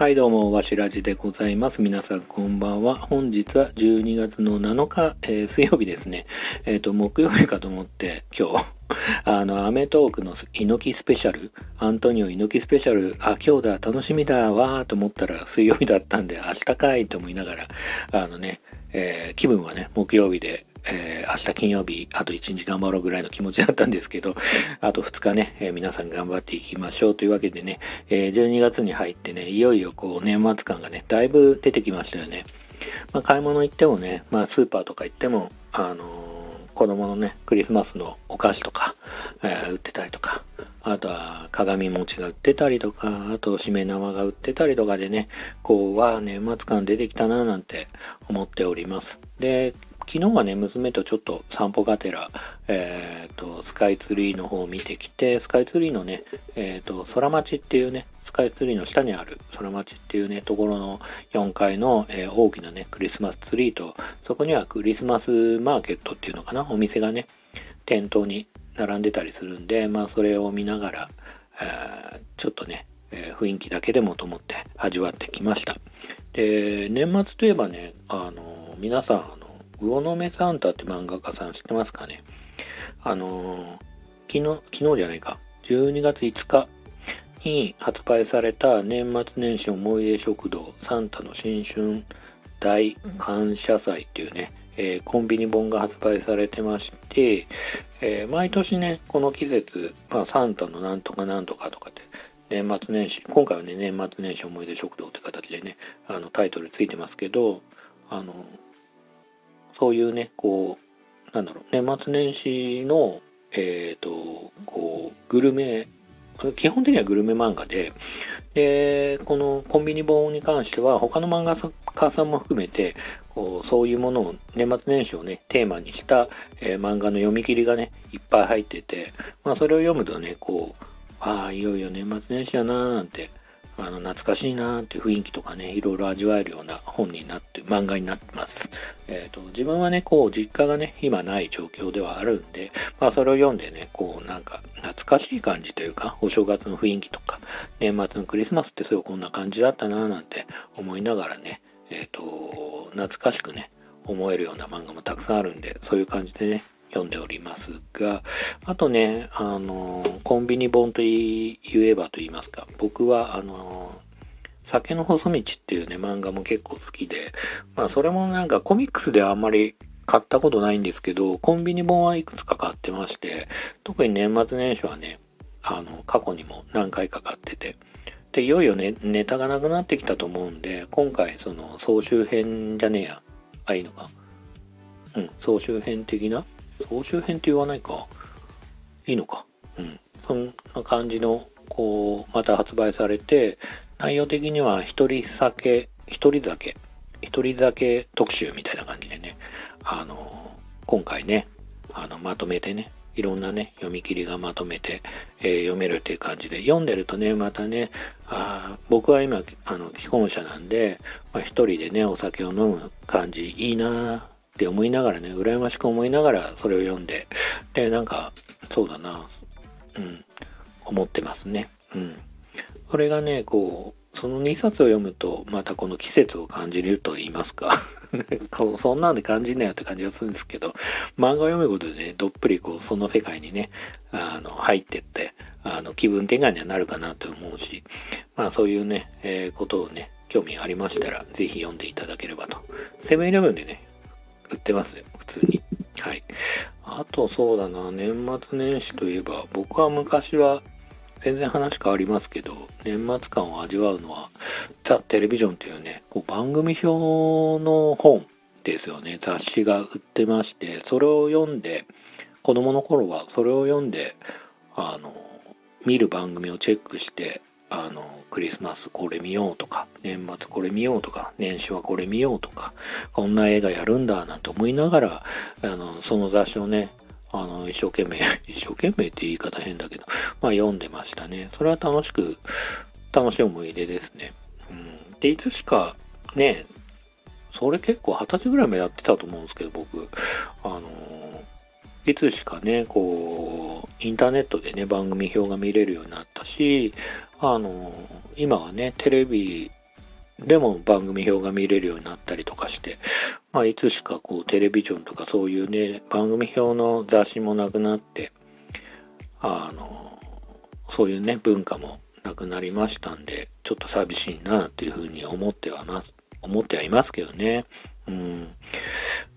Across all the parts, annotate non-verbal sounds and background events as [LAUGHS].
はいどうも、わしらじでございます。皆さんこんばんは。本日は12月の7日、えー、水曜日ですね。えっ、ー、と、木曜日かと思って今日、[LAUGHS] あの、アメトークの猪木スペシャル、アントニオ猪木スペシャル、あ、今日だ、楽しみだわーと思ったら水曜日だったんで、明日かいと思いながら、あのね、えー、気分はね、木曜日で、えー、明日金曜日、あと1日頑張ろうぐらいの気持ちだったんですけど、[LAUGHS] あと2日ね、えー、皆さん頑張っていきましょうというわけでね、えー、12月に入ってね、いよいよこう年末感がね、だいぶ出てきましたよね。まあ、買い物行ってもね、まあ、スーパーとか行っても、あの子供のね、クリスマスのお菓子とか、え売ってたりとか、あとは鏡餅が売ってたりとか、あとしめ縄が売ってたりとかでね、こう、わ、年末感出てきたななんて思っております。で、昨日はね、娘とちょっと散歩がてら、えっ、ー、と、スカイツリーの方を見てきて、スカイツリーのね、えっ、ー、と、空町っていうね、スカイツリーの下にある空町っていうね、ところの4階の、えー、大きなね、クリスマスツリーと、そこにはクリスマスマーケットっていうのかな、お店がね、店頭に並んでたりするんで、まあ、それを見ながら、えー、ちょっとね、えー、雰囲気だけでもと思って味わってきました。で、年末といえばね、あの、皆さん、魚の目サンタって漫画家さん知ってますかね？あの昨日、昨日じゃないか、12月5日に発売された年末年始思い出食堂サンタの新春大感謝祭っていうね、えー、コンビニ本が発売されてまして、えー、毎年ね、この季節、まあ、サンタのなんとかなんとかとかって、年末年始、今回はね、年末年始思い出食堂って形でね、あのタイトルついてますけど、あの、そういうねこうなんだろう年末年始のえっ、ー、とこうグルメ基本的にはグルメ漫画ででこのコンビニ本に関しては他の漫画家さんも含めてこうそういうものを年末年始をねテーマにした、えー、漫画の読み切りがねいっぱい入ってて、まあ、それを読むとねこうああいよいよ年末年始だなーなんてあの懐かしいなーって雰囲気とかねいろいろ味わえるような本になって漫画になってます。えっ、ー、と自分はねこう実家がね今ない状況ではあるんでまあそれを読んでねこうなんか懐かしい感じというかお正月の雰囲気とか年末のクリスマスってそうこんな感じだったなーなんて思いながらねえっ、ー、と懐かしくね思えるような漫画もたくさんあるんでそういう感じでね読んでおりますが、あとね、あの、コンビニ本と言えばと言いますか、僕は、あの、酒の細道っていうね、漫画も結構好きで、まあそれもなんかコミックスではあんまり買ったことないんですけど、コンビニ本はいくつか買ってまして、特に年末年始はね、あの、過去にも何回か買ってて、で、いよいよね、ネタがなくなってきたと思うんで、今回その総集編じゃねえや、あ、いいのか。うん、総集編的な総集編って言わないか。いいのか。うん。そんな感じの、こう、また発売されて、内容的には一人酒、一人酒、一人酒特集みたいな感じでね、あの、今回ね、あの、まとめてね、いろんなね、読み切りがまとめて、えー、読めるっていう感じで、読んでるとね、またね、あ僕は今、あの、既婚者なんで、まあ、一人でね、お酒を飲む感じ、いいなって思いながらね、羨ましく思いながらそれを読んで、で、なんか、そうだな、うん、思ってますね。うん。それがね、こう、その2冊を読むと、またこの季節を感じると言いますか [LAUGHS] そんなんで感じんなよって感じがするんですけど、漫画を読むことでね、どっぷりこう、その世界にね、あの、入ってって、あの、気分転換にはなるかなと思うし、まあそういうね、えー、ことをね、興味ありましたら、ぜひ読んでいただければと。セブンイレブンでね、売ってますよ、普通に。はい。あとそうだな、年末年始といえば、僕は昔は、全然話変わりますけど、年末感を味わうのは、ザ・テレビジョンというね、こう番組表の本ですよね、雑誌が売ってまして、それを読んで、子供の頃はそれを読んで、あの、見る番組をチェックして、あの、クリスマスこれ見ようとか、年末これ見ようとか、年始はこれ見ようとか、こんな映画やるんだなんて思いながら、あの、その雑誌をね、あの、一生懸命、[LAUGHS] 一生懸命って言い方変だけど、まあ読んでましたね。それは楽しく、楽しい思い出ですね。うん。で、いつしか、ね、それ結構二十歳ぐらいまでやってたと思うんですけど、僕、あの、いつしかね、こう、インターネットでね、番組表が見れるようになったし、あの、今はね、テレビでも番組表が見れるようになったりとかして、まあ、いつしかこうテレビジョンとかそういうね番組表の雑誌もなくなってあのそういうね文化もなくなりましたんでちょっと寂しいなっていうふうに思ってはます思ってはいますけどね。うん、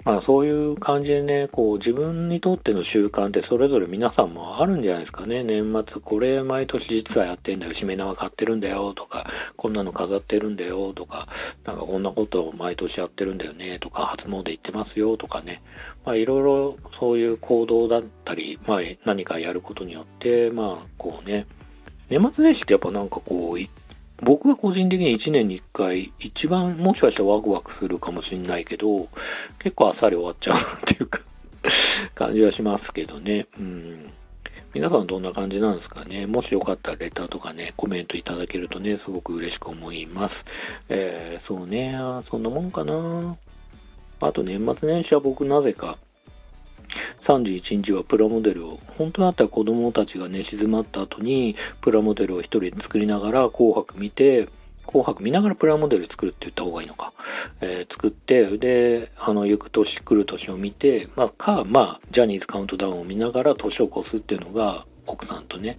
まあそういう感じでねこう自分にとっての習慣ってそれぞれ皆さんもあるんじゃないですかね。年末これ毎年実はやってんだよ。しめ縄買ってるんだよとかこんなの飾ってるんだよとかなんかこんなことを毎年やってるんだよね。とか初詣行ってますよとかね。まあいろいろそういう行動だったりまあ何かやることによってまあこうね。年末年始ってやっぱなんかこう僕は個人的に1年に1回一番もしかしたらワクワクするかもしんないけど結構あっさり終わっちゃうっていうか感じはしますけどね。うん。皆さんどんな感じなんですかね？もしよかったらレターとかねコメントいただけるとねすごく嬉しく思います。えー、そうね。そんなもんかな。あと年末年始は僕なぜか31日はプラモデルを本当だったら子供たちが寝静まった後にプラモデルを一人で作りながら紅白見て紅白見ながらプラモデル作るって言った方がいいのか、えー、作ってであの行く年来る年を見て、まあ、かまあジャニーズカウントダウンを見ながら年を越すっていうのが奥さんとね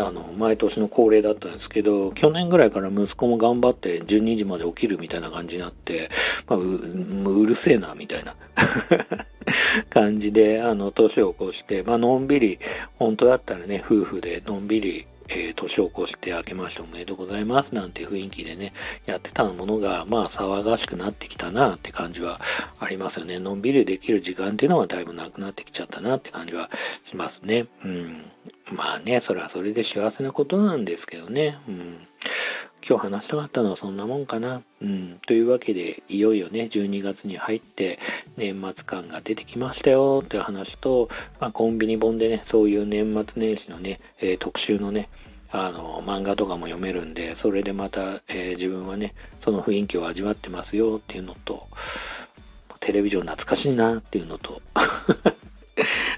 あの毎年の恒例だったんですけど去年ぐらいから息子も頑張って12時まで起きるみたいな感じになって、まあ、ううるせえなみたいな。[LAUGHS] 感じであの年を越して、まあのんびり本当だったらね夫婦でのんびりえー、年を越して明けましておめでとうございますなんて雰囲気でね、やってたものが、まあ騒がしくなってきたなって感じはありますよね。のんびりできる時間っていうのはだいぶなくなってきちゃったなって感じはしますね。うん。まあね、それはそれで幸せなことなんですけどね。うん。今日話したかったのはそんなもんかな。うん。というわけで、いよいよね、12月に入って年末感が出てきましたよという話と、まあ、コンビニ本でね、そういう年末年始のね、えー、特集のね、あの、漫画とかも読めるんで、それでまた、えー、自分はね、その雰囲気を味わってますよっていうのと、テレビ上懐かしいなっていうのと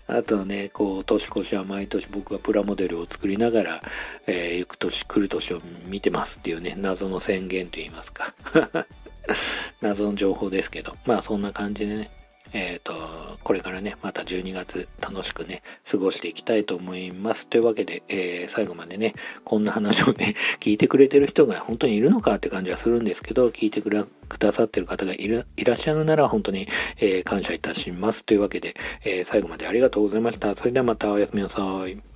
[LAUGHS] あとね、こう、年越しは毎年僕はプラモデルを作りながら、えー、行く年、来る年を見てますっていうね、謎の宣言と言いますか。[LAUGHS] 謎の情報ですけど、まあそんな感じでね、えっ、ー、と、これからね、また12月楽しくね、過ごしていきたいと思います。というわけで、えー、最後までね、こんな話をね、[LAUGHS] 聞いてくれてる人が本当にいるのかって感じはするんですけど、聞いてくださってる方がいるいらっしゃるなら本当に、えー、感謝いたします。というわけで、え最後までありがとうございました。それではまたおやすみなさい。